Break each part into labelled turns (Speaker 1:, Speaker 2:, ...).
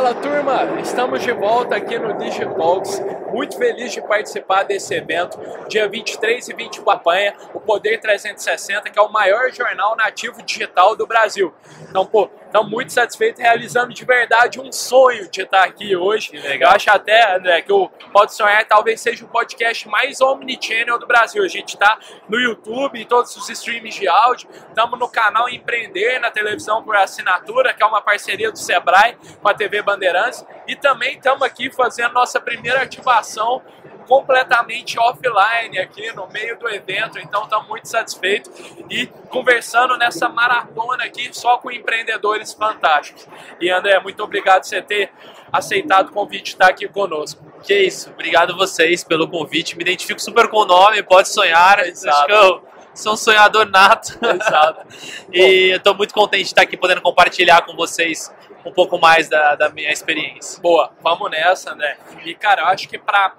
Speaker 1: Fala turma, estamos de volta aqui no Digitalks. Muito feliz de participar desse evento, dia 23 e 24 campanha, o Poder 360, que é o maior jornal nativo digital do Brasil. Então, pô, estamos muito satisfeitos realizando de verdade um sonho de estar aqui hoje. Eu acho até, André, que o Pode Sonhar talvez seja o podcast mais omnichannel do Brasil. A gente está no YouTube, em todos os streams de áudio, estamos no canal Empreender, na televisão por assinatura, que é uma parceria do Sebrae com a TV Bandeirantes, e também estamos aqui fazendo nossa primeira ativação completamente offline aqui no meio do evento, então estamos muito satisfeitos e conversando nessa maratona aqui só com empreendedores fantásticos. E André, muito obrigado por você ter aceitado o convite de estar aqui conosco.
Speaker 2: Que isso, obrigado vocês pelo convite. Me identifico super com o nome, pode sonhar. Exato. Acho sou um sonhador nato.
Speaker 1: Exato.
Speaker 2: e eu estou muito contente de estar aqui podendo compartilhar com vocês um pouco mais da, da minha experiência.
Speaker 1: Boa, vamos nessa, André. E, cara, eu acho que para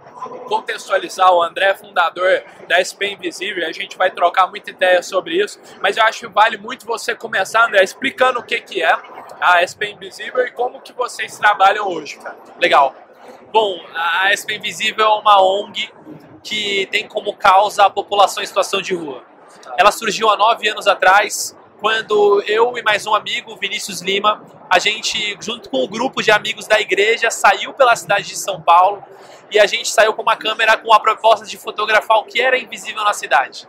Speaker 1: contextualizar, o André é fundador da SP Invisível, a gente vai trocar muita ideia sobre isso, mas eu acho que vale muito você começar, André, explicando o que, que é a SP Invisível e como que vocês trabalham hoje, cara.
Speaker 2: Legal. Bom, a SP Invisível é uma ONG que tem como causa a população em situação de rua. Ela surgiu há nove anos atrás, quando eu e mais um amigo, Vinícius Lima, a gente, junto com um grupo de amigos da igreja, saiu pela cidade de São Paulo e a gente saiu com uma câmera com a proposta de fotografar o que era invisível na cidade.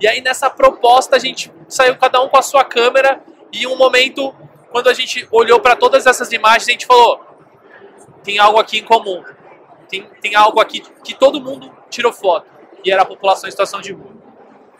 Speaker 2: E aí nessa proposta a gente saiu cada um com a sua câmera e em um momento, quando a gente olhou para todas essas imagens, a gente falou: tem algo aqui em comum, tem, tem algo aqui que todo mundo tirou foto e era a população em situação de rua.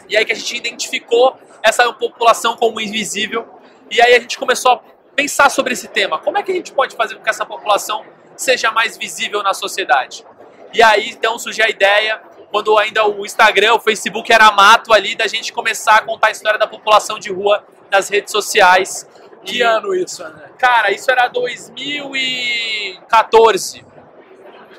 Speaker 2: E aí que a gente identificou essa população como invisível e aí a gente começou a pensar sobre esse tema. Como é que a gente pode fazer com que essa população seja mais visível na sociedade? E aí então surgiu a ideia, quando ainda o Instagram, o Facebook era mato ali, da gente começar a contar a história da população de rua nas redes sociais.
Speaker 1: Que e, ano isso, né?
Speaker 2: Cara, isso era 2014.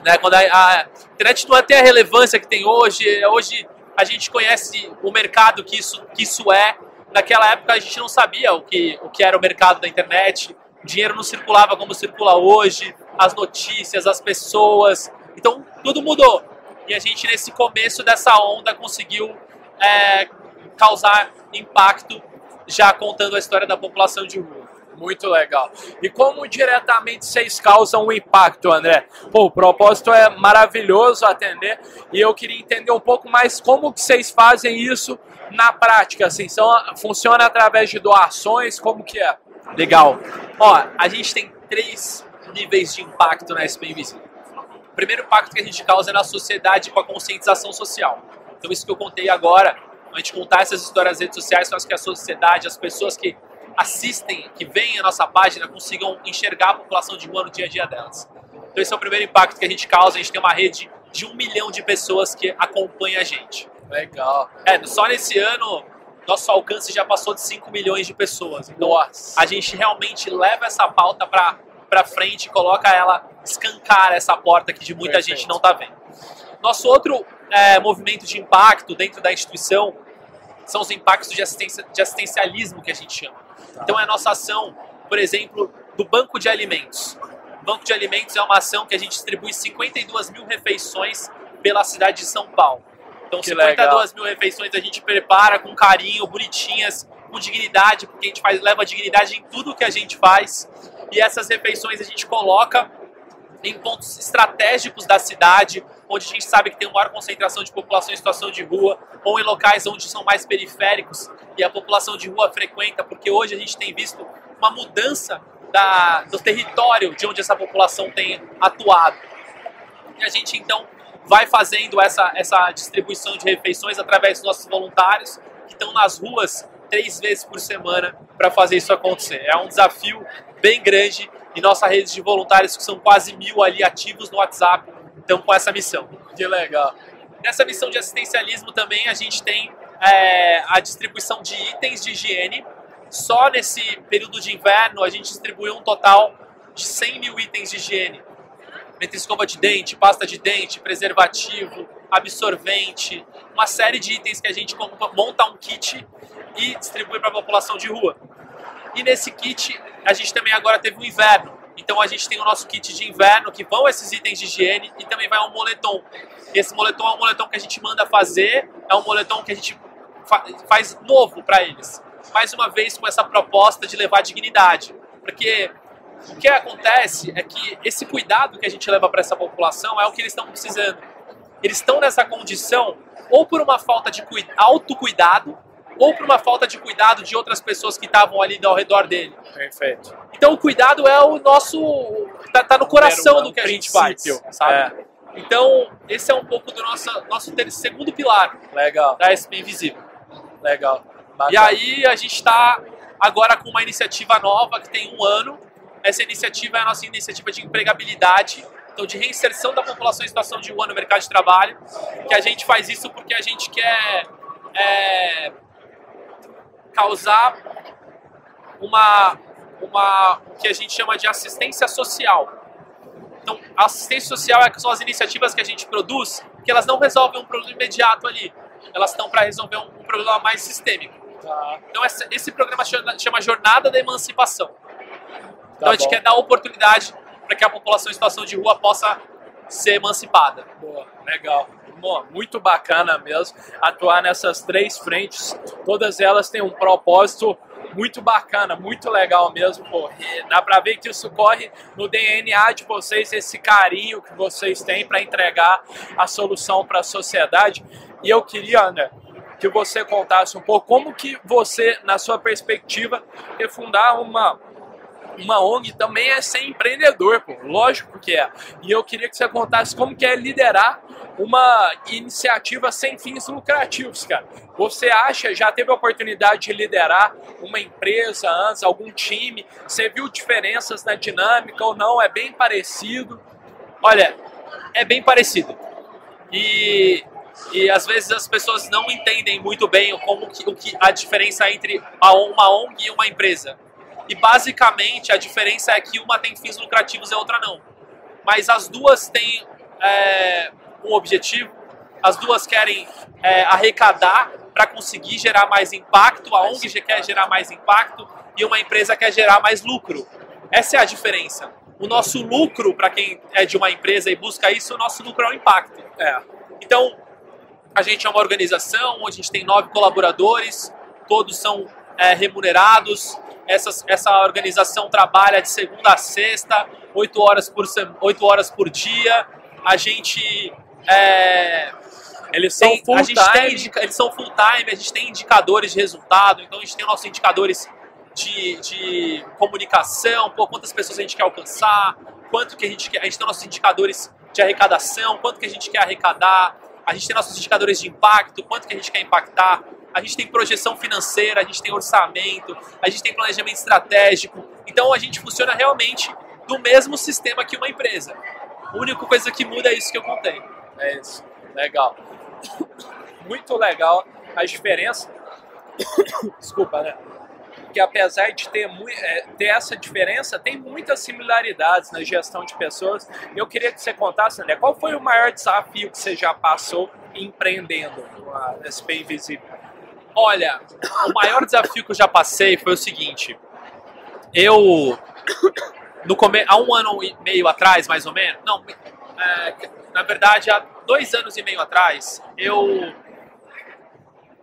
Speaker 2: Né, quando a, a internet não tem a relevância que tem hoje. Hoje a gente conhece o mercado que isso, que isso é naquela época a gente não sabia o que, o que era o mercado da internet, o dinheiro não circulava como circula hoje, as notícias, as pessoas. Então tudo mudou. E a gente, nesse começo dessa onda, conseguiu é, causar impacto já contando a história da população de rua.
Speaker 1: Muito legal. E como diretamente vocês causam um impacto, André? Pô, o propósito é maravilhoso atender e eu queria entender um pouco mais como que vocês fazem isso na prática, assim, são, funciona através de doações, como que é?
Speaker 2: Legal. Ó, a gente tem três níveis de impacto na SP Invisível. O primeiro impacto que a gente causa é na sociedade com a conscientização social. Então isso que eu contei agora, a gente contar essas histórias nas redes sociais faz que a sociedade, as pessoas que assistem, que veem a nossa página, consigam enxergar a população de rua no dia a dia delas. Então esse é o primeiro impacto que a gente causa, a gente tem uma rede de um milhão de pessoas que acompanha a gente.
Speaker 1: Legal.
Speaker 2: É, só nesse ano, nosso alcance já passou de 5 milhões de pessoas. Então, Nossa. a gente realmente leva essa pauta para para frente, coloca ela, escancar essa porta que de muita Perfeito. gente não está vendo. Nosso outro é, movimento de impacto dentro da instituição são os impactos de, assistência, de assistencialismo que a gente chama. Então é a nossa ação, por exemplo, do Banco de Alimentos. O Banco de Alimentos é uma ação que a gente distribui 52 mil refeições pela cidade de São Paulo. Então, que 52 legal. mil refeições a gente prepara com carinho, bonitinhas, com dignidade, porque a gente faz, leva dignidade em tudo que a gente faz. E essas refeições a gente coloca em pontos estratégicos da cidade, onde a gente sabe que tem uma maior concentração de população em situação de rua, ou em locais onde são mais periféricos e a população de rua frequenta, porque hoje a gente tem visto uma mudança da, do território de onde essa população tem atuado. E a gente então vai fazendo essa, essa distribuição de refeições através dos nossos voluntários que estão nas ruas três vezes por semana para fazer isso acontecer. É um desafio bem grande e nossa rede de voluntários, que são quase mil ali ativos no WhatsApp, estão com essa missão.
Speaker 1: Que legal.
Speaker 2: Nessa missão de assistencialismo também a gente tem é, a distribuição de itens de higiene. Só nesse período de inverno a gente distribuiu um total de 100 mil itens de higiene entre escova de dente, pasta de dente, preservativo, absorvente, uma série de itens que a gente monta um kit e distribui para a população de rua. E nesse kit a gente também agora teve um inverno, então a gente tem o nosso kit de inverno, que vão esses itens de higiene, e também vai um moletom. Esse moletom é um moletom que a gente manda fazer, é um moletom que a gente fa faz novo para eles. Mais uma vez com essa proposta de levar dignidade. Porque o que acontece é que esse cuidado que a gente leva para essa população é o que eles estão precisando. Eles estão nessa condição ou por uma falta de autocuidado ou por uma falta de cuidado de outras pessoas que estavam ali ao redor dele.
Speaker 1: Perfeito.
Speaker 2: Então o cuidado é o nosso. tá, tá no coração do que a gente faz. Sabe? É. Então, esse é um pouco do nosso, nosso segundo pilar
Speaker 1: Legal.
Speaker 2: da SP Invisível.
Speaker 1: Legal.
Speaker 2: Bacana. E aí a gente está agora com uma iniciativa nova que tem um ano. Essa iniciativa é a nossa iniciativa de empregabilidade, então de reinserção da população em situação de rua no mercado de trabalho. Que a gente faz isso porque a gente quer é, causar uma, uma o que a gente chama de assistência social. Então, assistência social é, são as iniciativas que a gente produz que elas não resolvem um problema imediato ali. Elas estão para resolver um, um, problema mais sistêmico. Tá. Então, esse, esse, programa chama, chama Jornada da Emancipação. Tá então, a gente quer dar oportunidade para que a população em situação de rua possa ser emancipada.
Speaker 1: Boa, legal muito bacana mesmo atuar nessas três frentes. Todas elas têm um propósito muito bacana, muito legal mesmo, pô. E dá pra ver que isso corre no DNA de vocês, esse carinho que vocês têm para entregar a solução para a sociedade. E eu queria, André, que você contasse um pouco como que você, na sua perspectiva, refundar uma uma ONG também é ser empreendedor, pô. Lógico que é. E eu queria que você contasse como que é liderar uma iniciativa sem fins lucrativos, cara. Você acha, já teve a oportunidade de liderar uma empresa antes, algum time? Você viu diferenças na dinâmica ou não? É bem parecido?
Speaker 2: Olha, é bem parecido. E, e às vezes as pessoas não entendem muito bem como que, o que a diferença entre uma ONG e uma empresa. E basicamente a diferença é que uma tem fins lucrativos e a outra não. Mas as duas têm é, um objetivo, as duas querem é, arrecadar para conseguir gerar mais impacto, a ONG quer gerar mais impacto e uma empresa quer gerar mais lucro. Essa é a diferença. O nosso lucro, para quem é de uma empresa e busca isso, o nosso lucro é o impacto. É. Então, a gente é uma organização onde a gente tem nove colaboradores, todos são é, remunerados, essa, essa organização trabalha de segunda a sexta, oito horas por, oito horas por dia. A gente. É,
Speaker 1: eles são
Speaker 2: tem,
Speaker 1: full
Speaker 2: time. Tem, eles são full time, a gente tem indicadores de resultado, então a gente tem nossos indicadores de, de comunicação, pô, quantas pessoas a gente quer alcançar, quanto que a gente quer. A gente tem nossos indicadores de arrecadação, quanto que a gente quer arrecadar, a gente tem nossos indicadores de impacto, quanto que a gente quer impactar a gente tem projeção financeira, a gente tem orçamento, a gente tem planejamento estratégico. Então a gente funciona realmente do mesmo sistema que uma empresa. A única coisa que muda é isso que eu contei.
Speaker 1: É isso. Legal. Muito legal a diferença. Desculpa, né? Que apesar de ter, é, ter essa diferença, tem muitas similaridades na gestão de pessoas. Eu queria que você contasse, André, qual foi o maior desafio que você já passou empreendendo a SP Invisível?
Speaker 2: Olha, o maior desafio que eu já passei foi o seguinte. Eu, no come... há um ano e meio atrás, mais ou menos, não, é, na verdade, há dois anos e meio atrás, eu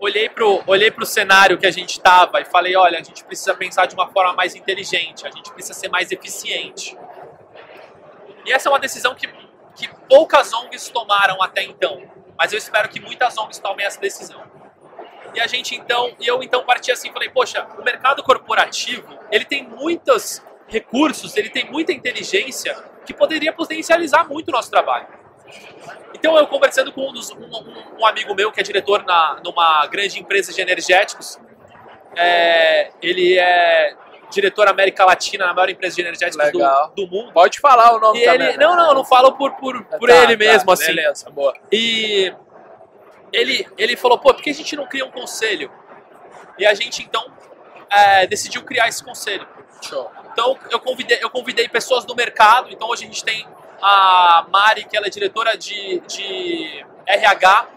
Speaker 2: olhei pro, olhei pro cenário que a gente estava e falei, olha, a gente precisa pensar de uma forma mais inteligente, a gente precisa ser mais eficiente. E essa é uma decisão que, que poucas ONGs tomaram até então, mas eu espero que muitas ONGs tomem essa decisão. E a gente então, e eu então parti assim, falei, poxa, o mercado corporativo, ele tem muitos recursos, ele tem muita inteligência que poderia potencializar muito o nosso trabalho. Então eu conversando com um, dos, um, um, amigo meu que é diretor na, numa grande empresa de energéticos, é, ele é diretor América Latina na maior empresa de energéticos do, do, mundo.
Speaker 1: Pode falar o nome
Speaker 2: e
Speaker 1: também.
Speaker 2: Ele, não, não, não falo por, por, por tá, ele tá, mesmo, assim.
Speaker 1: Beleza, boa.
Speaker 2: E ele, ele falou, pô, por que a gente não cria um conselho? E a gente, então, é, decidiu criar esse conselho.
Speaker 1: Show.
Speaker 2: Então, eu convidei, eu convidei pessoas do mercado. Então, hoje a gente tem a Mari, que ela é diretora de, de RH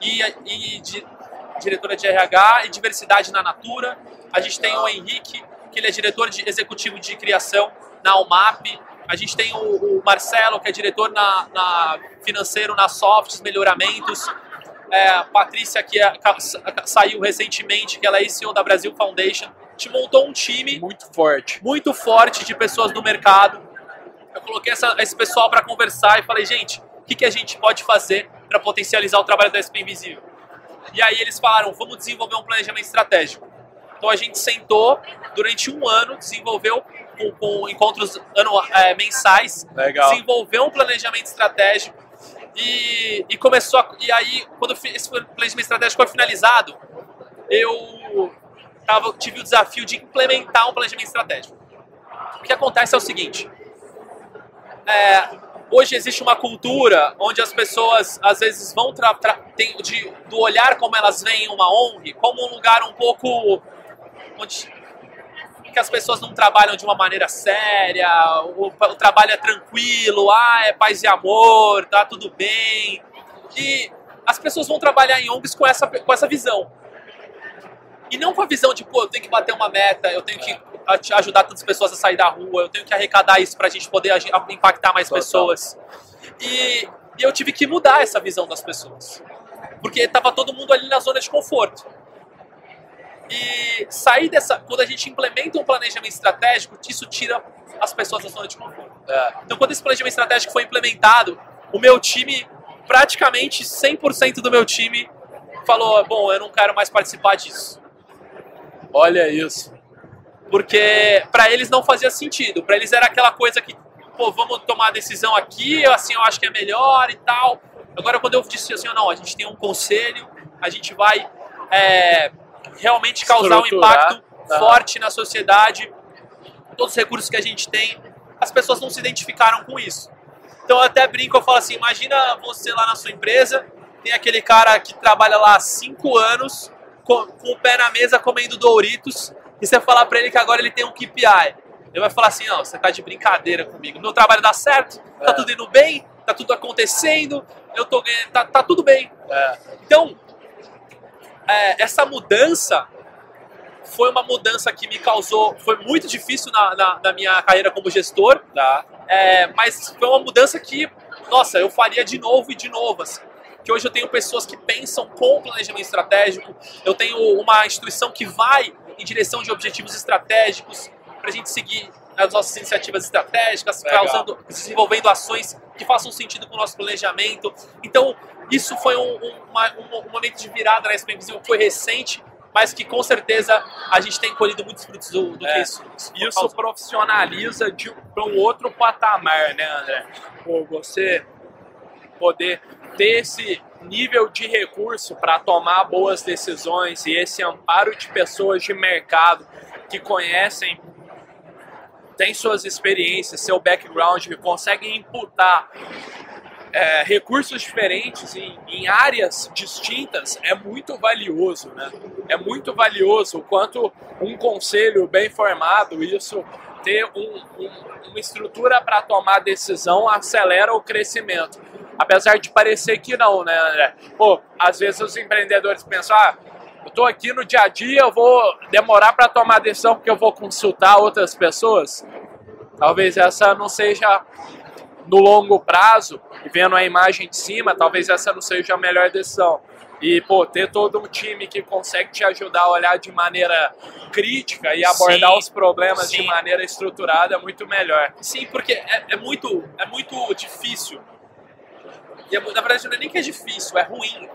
Speaker 2: e, e de, diretora de RH e diversidade na Natura. A gente tem o Henrique, que ele é diretor de, executivo de criação na UMAP. a gente tem o, o, Marcelo, que é diretor na, na financeiro na Softs Melhoramentos. É, a Patrícia, que é, saiu recentemente, que ela é CEO da Brasil Foundation. A gente montou um time
Speaker 1: muito forte,
Speaker 2: muito forte de pessoas do mercado. Eu coloquei essa, esse pessoal para conversar e falei, gente, o que, que a gente pode fazer para potencializar o trabalho da SP Invisível? E aí eles falaram, vamos desenvolver um planejamento estratégico. Então a gente sentou durante um ano, desenvolveu com, com encontros anuais, é, mensais,
Speaker 1: Legal.
Speaker 2: desenvolveu um planejamento estratégico e, e começou a, e aí quando esse planejamento estratégico foi finalizado, eu tava, tive o desafio de implementar um planejamento estratégico. O que acontece é o seguinte: é, hoje existe uma cultura onde as pessoas às vezes vão tem, de, do olhar como elas veem uma ONG como um lugar um pouco onde que as pessoas não trabalham de uma maneira séria, o, o trabalho é tranquilo, ah, é paz e amor, tá tudo bem. E as pessoas vão trabalhar em ONGs com essa, com essa visão. E não com a visão de, pô, eu tenho que bater uma meta, eu tenho que ajudar tantas pessoas a sair da rua, eu tenho que arrecadar isso pra gente poder impactar mais Total. pessoas. E, e eu tive que mudar essa visão das pessoas. Porque tava todo mundo ali na zona de conforto. E sair dessa. Quando a gente implementa um planejamento estratégico, isso tira as pessoas da zona de conforto. É. Então, quando esse planejamento estratégico foi implementado, o meu time, praticamente 100% do meu time, falou: Bom, eu não quero mais participar disso.
Speaker 1: Olha isso.
Speaker 2: Porque para eles não fazia sentido. Para eles era aquela coisa que, pô, vamos tomar a decisão aqui, assim eu acho que é melhor e tal. Agora, quando eu disse assim, não, a gente tem um conselho, a gente vai. É, realmente causar um impacto tá. forte na sociedade, todos os recursos que a gente tem, as pessoas não se identificaram com isso. Então eu até brinco, eu falo assim, imagina você lá na sua empresa, tem aquele cara que trabalha lá há cinco anos, com, com o pé na mesa comendo Doritos, e você falar para ele que agora ele tem um KPI. Ele vai falar assim, não, você tá de brincadeira comigo, meu trabalho dá certo, tá é. tudo indo bem, tá tudo acontecendo, eu tô ganhando, tá, tá tudo bem.
Speaker 1: É.
Speaker 2: Então, é, essa mudança foi uma mudança que me causou. Foi muito difícil na, na, na minha carreira como gestor,
Speaker 1: tá.
Speaker 2: é, mas foi uma mudança que, nossa, eu faria de novo e de novo. Assim. Que hoje eu tenho pessoas que pensam com planejamento estratégico, eu tenho uma instituição que vai em direção de objetivos estratégicos para a gente seguir as nossas iniciativas estratégicas, causando, desenvolvendo ações que façam sentido com o nosso planejamento. Então, isso foi um, um, uma, um, momento de virada na SP Invisível que foi recente, mas que com certeza a gente tem colhido muitos frutos do, do é, que isso.
Speaker 1: Isso, isso profissionaliza para um outro patamar, né, André? Pô, você poder ter esse nível de recurso para tomar boas decisões e esse amparo de pessoas de mercado que conhecem, têm suas experiências, seu background, que conseguem imputar é, recursos diferentes em, em, áreas distintas é muito valioso, né? É muito valioso o quanto um conselho bem formado, isso ter um, um, uma estrutura para tomar decisão acelera o crescimento. Apesar de parecer que não, né, André? Pô, às vezes os empreendedores pensam, ah, eu estou aqui no dia a dia, eu vou demorar para tomar decisão porque eu vou consultar outras pessoas. Talvez essa não seja no longo prazo, vendo a imagem de cima, talvez essa não seja a melhor decisão. E, pô, ter todo um time que consegue te ajudar a olhar de maneira crítica e abordar sim, os problemas sim. de maneira estruturada é muito melhor.
Speaker 2: Sim, porque é, é, muito, é muito difícil. E, na verdade, não é nem que é difícil, é ruim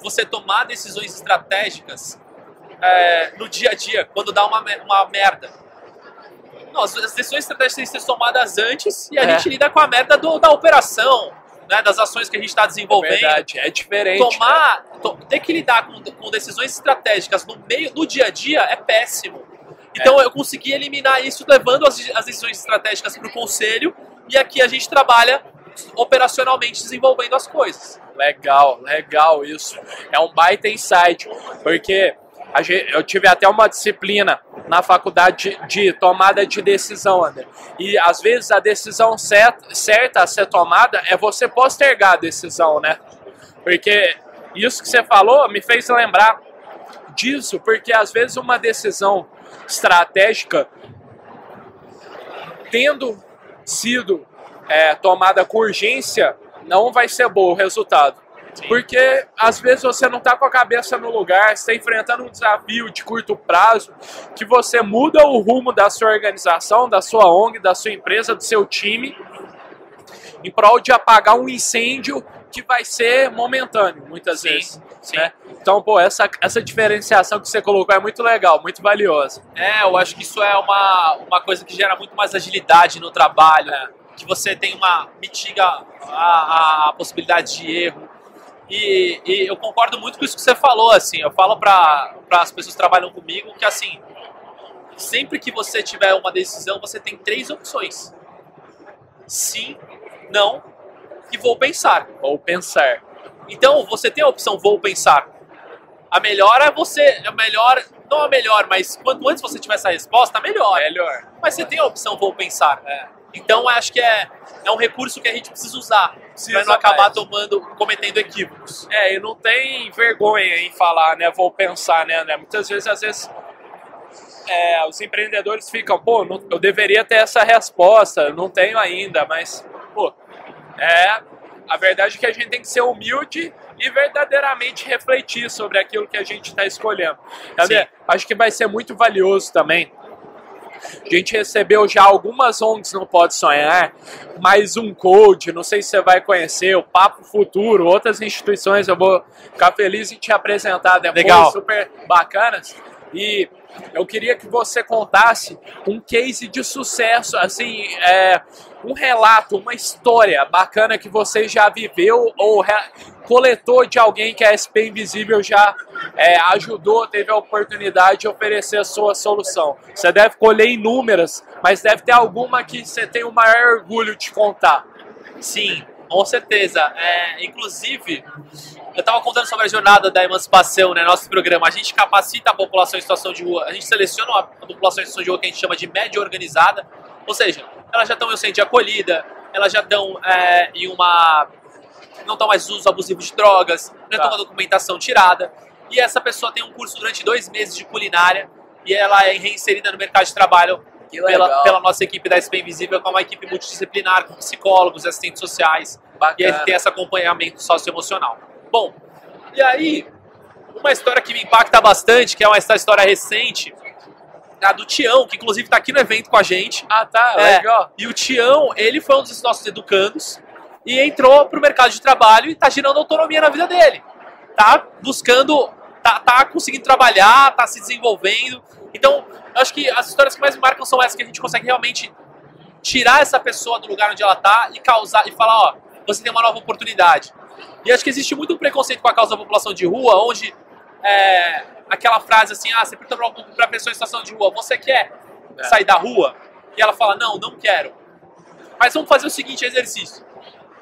Speaker 2: você tomar decisões estratégicas é, no dia a dia, quando dá uma, uma merda não, as decisões estratégicas têm que ser tomadas antes e a é. gente lida com a merda do, da operação, né, das ações que a gente está desenvolvendo. É
Speaker 1: verdade, é diferente.
Speaker 2: Tomar, né? to, ter que lidar com, com, decisões estratégicas no meio do dia a dia é péssimo. Então é. eu consegui eliminar isso levando as, as decisões estratégicas para o conselho e aqui a gente trabalha operacionalmente desenvolvendo as coisas.
Speaker 1: Legal, legal isso. É um baita insight, porque eu tive até uma disciplina na faculdade de, de tomada de decisão, André. E às vezes a decisão certa, certa a ser tomada é você postergar a decisão, né? Porque isso que você falou me fez lembrar disso, porque às vezes uma decisão estratégica tendo sido é, tomada com urgência, não vai ser bom o resultado. Sim. Porque às vezes você não está com a cabeça no lugar, você está enfrentando um desafio de curto prazo, que você muda o rumo da sua organização, da sua ONG, da sua empresa, do seu time, em prol de apagar um incêndio que vai ser momentâneo, muitas sim, vezes. Sim. Né? Então, pô, essa, essa diferenciação que você colocou é muito legal, muito valiosa.
Speaker 2: É, eu acho que isso é uma, uma coisa que gera muito mais agilidade no trabalho, né? Que você tem uma mitiga a, a, a possibilidade de erro. E, e, eu concordo muito com isso que você falou, assim, eu falo para as pessoas que trabalham comigo que, assim, sempre que você tiver uma decisão, você tem três opções. Sim, não e vou pensar.
Speaker 1: Vou pensar.
Speaker 2: Então, você tem a opção vou pensar. A melhor é você, a melhor, não a melhor, mas quanto antes você tiver essa resposta, melhor.
Speaker 1: Melhor.
Speaker 2: Mas você tem a opção vou pensar. É. Então, acho que é, é um recurso que a gente precisa usar para não acabar tomando, cometendo equívocos.
Speaker 1: É, e não tem vergonha em falar, né? Vou pensar, né? né? Muitas vezes, às vezes, é, os empreendedores ficam, pô, não, eu deveria ter essa resposta, não tenho ainda, mas, pô, é, a verdade é que a gente tem que ser humilde e verdadeiramente refletir sobre aquilo que a gente está escolhendo. Acho que vai ser muito valioso também a gente recebeu já algumas ONGs Não Pode Sonhar, mais um Code, não sei se você vai conhecer, o Papo Futuro, outras instituições, eu vou ficar feliz em te apresentar depois,
Speaker 2: Legal.
Speaker 1: super bacanas. E eu queria que você contasse um case de sucesso, assim, é, um relato, uma história bacana que você já viveu ou coletou de alguém que a SP Invisível já é, ajudou, teve a oportunidade de oferecer a sua solução. Você deve colher inúmeras, mas deve ter alguma que você tem o maior orgulho de contar.
Speaker 2: Sim, com certeza. É, inclusive, eu estava contando sobre a jornada da emancipação, né, nosso programa. A gente capacita a população em situação de rua, a gente seleciona a população em situação de rua que a gente chama de média organizada, ou seja, elas já estão em um centro de acolhida, elas já estão é, em uma. não estão mais uso abusivo de drogas, não estão tá. com a documentação tirada. E essa pessoa tem um curso durante dois meses de culinária e ela é reinserida no mercado de trabalho pela, pela, nossa equipe da SP Invisível, com uma equipe multidisciplinar, com psicólogos, assistentes sociais. Bacana. E a gente tem esse acompanhamento socioemocional. Bom, e aí, uma história que me impacta bastante, que é uma história recente, a do Tião, que inclusive está aqui no evento com a gente.
Speaker 1: Ah, tá, é, legal.
Speaker 2: E o Tião, ele foi um dos nossos educandos e entrou para o mercado de trabalho e está girando autonomia na vida dele. Tá buscando, tá, tá conseguindo trabalhar, tá se desenvolvendo. Então, eu acho que as histórias que mais me marcam são essas que a gente consegue realmente tirar essa pessoa do lugar onde ela tá e causar e falar, ó, você tem uma nova oportunidade. E acho que existe muito preconceito com a causa da população de rua, onde é, aquela frase assim, ah, você pergunta para a pessoa em situação de rua, você quer é. sair da rua? E ela fala, não, não quero. Mas vamos fazer o seguinte exercício.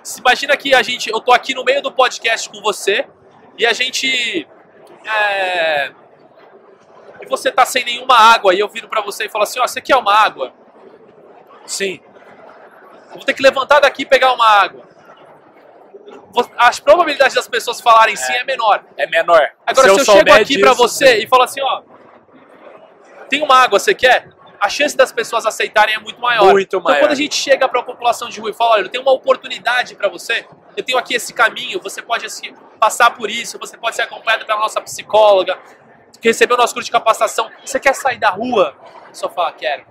Speaker 2: Se imagina que a gente, eu tô aqui no meio do podcast com você e a gente é, e você tá sem nenhuma água e eu viro para você e falo assim, ó, oh, você quer uma água? Sim. Eu vou ter que levantar daqui e pegar uma água as probabilidades das pessoas falarem é. sim é menor.
Speaker 1: É menor.
Speaker 2: Agora, se, se eu, chego aqui para você e falo assim, ó, tem uma água, você quer? A chance das pessoas aceitarem é muito maior.
Speaker 1: Muito
Speaker 2: então, quando a gente chega para a população de rua e fala, olha, eu tenho uma oportunidade para você, eu tenho aqui esse caminho, você pode assim, passar por isso, você pode ser acompanhado pela nossa psicóloga, receber o nosso curso de capacitação, você quer sair da rua? Só fala, quero.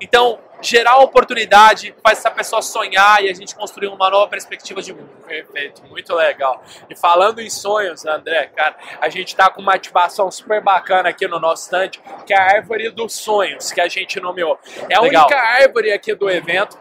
Speaker 2: Então, gerar oportunidade, faz essa pessoa sonhar e a gente construir uma nova perspectiva de mundo.
Speaker 1: Perfeito, muito legal. E falando em sonhos, André, cara, a gente está com uma ativação super bacana aqui no nosso stand, que é a árvore dos sonhos, que a gente nomeou. É a legal. única árvore aqui do evento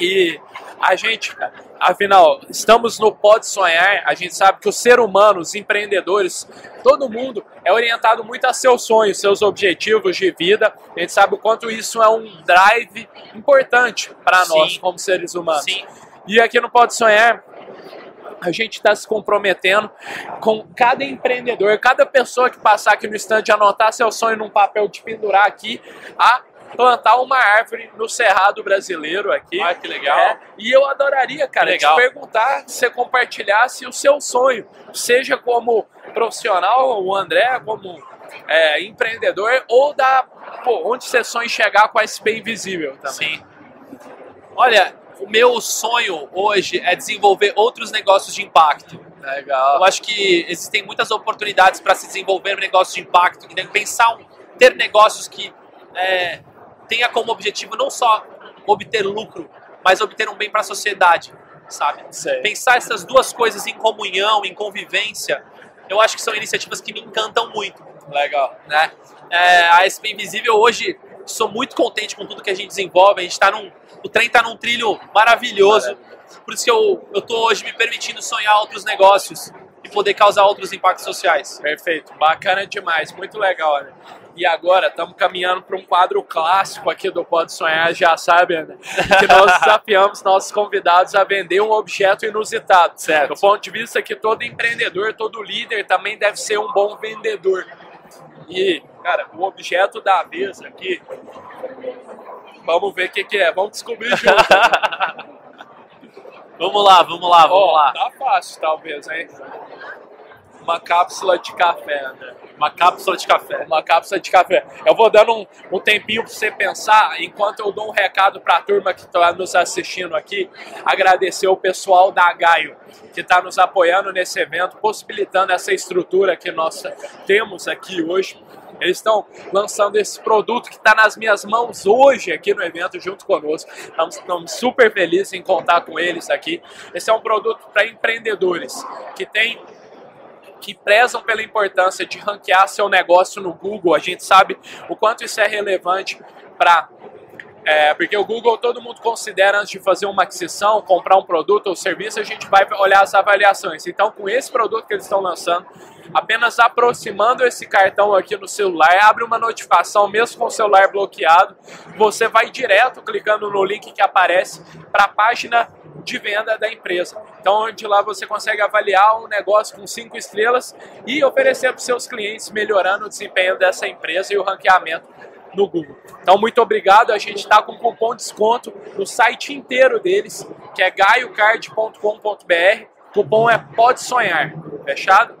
Speaker 1: e a gente, afinal, estamos no Pode Sonhar, a gente sabe que o ser humano, os empreendedores, todo mundo é orientado muito a seus sonhos, seus objetivos de vida. A gente sabe o quanto isso é um drive importante para nós como seres humanos. Sim. E aqui no Pode Sonhar, a gente está se comprometendo com cada empreendedor, cada pessoa que passar aqui no stand, anotar seu sonho num papel de pendurar aqui, a plantar uma árvore no Cerrado Brasileiro aqui.
Speaker 2: Ah, que legal. É,
Speaker 1: e eu adoraria, cara, te perguntar se você compartilhasse o seu sonho, seja como profissional, o André, como é, empreendedor, ou da pô, onde você sonha chegar com a SP Invisível também.
Speaker 2: Sim. Olha, o meu sonho hoje é desenvolver outros negócios de impacto.
Speaker 1: Legal.
Speaker 2: Eu acho que existem muitas oportunidades para se desenvolver negócios de impacto pensar, ter negócios que é, tenha como objetivo não só obter lucro, mas obter um bem para a sociedade, sabe?
Speaker 1: Sei.
Speaker 2: Pensar essas duas coisas em comunhão, em convivência, eu acho que são iniciativas que me encantam muito.
Speaker 1: Legal.
Speaker 2: Né? É, a SP Invisível hoje, sou muito contente com tudo que a gente desenvolve, a gente está num, o trem está num trilho maravilhoso, por isso que eu estou hoje me permitindo sonhar outros negócios e poder causar outros impactos sociais.
Speaker 1: Perfeito, bacana demais, muito legal. Né? E agora estamos caminhando para um quadro clássico aqui do Pode Sonhar, já sabe, né? que nós desafiamos nossos convidados a vender um objeto inusitado.
Speaker 2: Certo.
Speaker 1: Do ponto de vista que todo empreendedor, todo líder também deve ser um bom vendedor. E, cara, o objeto da vez aqui, vamos ver o que, que é, vamos descobrir junto.
Speaker 2: vamos lá, vamos lá, vamos
Speaker 1: oh,
Speaker 2: lá.
Speaker 1: Tá fácil, talvez, hein? Uma cápsula de café, né?
Speaker 2: Uma cápsula de café.
Speaker 1: Uma cápsula de café. Eu vou dando um, um tempinho para você pensar, enquanto eu dou um recado para a turma que está nos assistindo aqui, agradecer o pessoal da Gaio, que está nos apoiando nesse evento, possibilitando essa estrutura que nós temos aqui hoje. Eles estão lançando esse produto que está nas minhas mãos hoje aqui no evento junto conosco. Estamos, estamos super felizes em contar com eles aqui. Esse é um produto para empreendedores que tem que prezam pela importância de ranquear seu negócio no Google. A gente sabe o quanto isso é relevante para é, porque o Google todo mundo considera antes de fazer uma aquisição, comprar um produto ou serviço, a gente vai olhar as avaliações. Então, com esse produto que eles estão lançando, apenas aproximando esse cartão aqui no celular, abre uma notificação, mesmo com o celular bloqueado, você vai direto clicando no link que aparece para a página de venda da empresa. Então, onde lá você consegue avaliar um negócio com cinco estrelas e oferecer para os seus clientes, melhorando o desempenho dessa empresa e o ranqueamento no Google. Então, muito obrigado. A gente está com cupom de desconto no site inteiro deles, que é gaiocard.com.br. Cupom é Pode Sonhar. Fechado?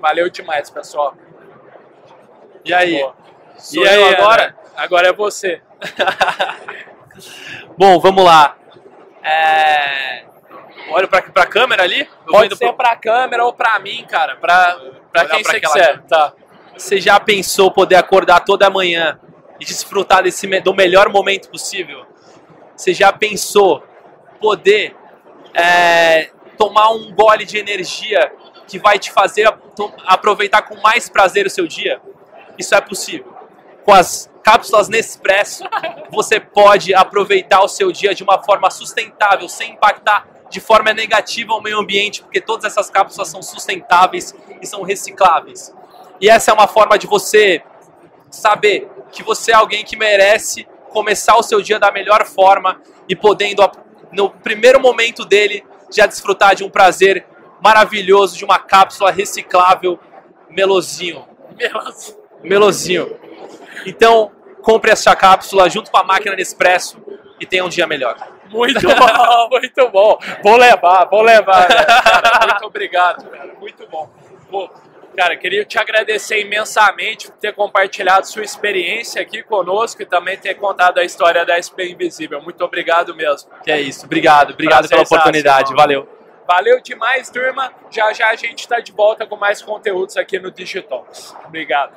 Speaker 1: Valeu demais, pessoal.
Speaker 2: E aí?
Speaker 1: e aí, agora? Agora é você.
Speaker 2: Bom, vamos lá. É... Olho pra, pra câmera ali?
Speaker 1: Eu Pode ser pro... pra câmera ou pra mim, cara. Pra, pra quem você quiser.
Speaker 2: Tá. Você já pensou poder acordar toda manhã e desfrutar desse, do melhor momento possível? Você já pensou poder é, tomar um gole de energia que vai te fazer aproveitar com mais prazer o seu dia? Isso é possível. Com as cápsulas Nespresso, você pode aproveitar o seu dia de uma forma sustentável, sem impactar de forma negativa ao meio ambiente, porque todas essas cápsulas são sustentáveis e são recicláveis. E essa é uma forma de você saber que você é alguém que merece começar o seu dia da melhor forma e podendo, no primeiro momento dele, já desfrutar de um prazer maravilhoso de uma cápsula reciclável melosinho. Melosinho. Então, compre essa cápsula junto com a máquina Nespresso e tenha um dia melhor.
Speaker 1: Muito bom, muito bom. Vou levar, vou levar. Né? Cara, muito obrigado, cara. Muito bom. Pô, cara, queria te agradecer imensamente por ter compartilhado sua experiência aqui conosco e também ter contado a história da SP Invisível. Muito obrigado mesmo.
Speaker 2: Que é isso. Obrigado, obrigado pela oportunidade. Valeu.
Speaker 1: Valeu demais, turma. Já já a gente está de volta com mais conteúdos aqui no Digitalks. Obrigado.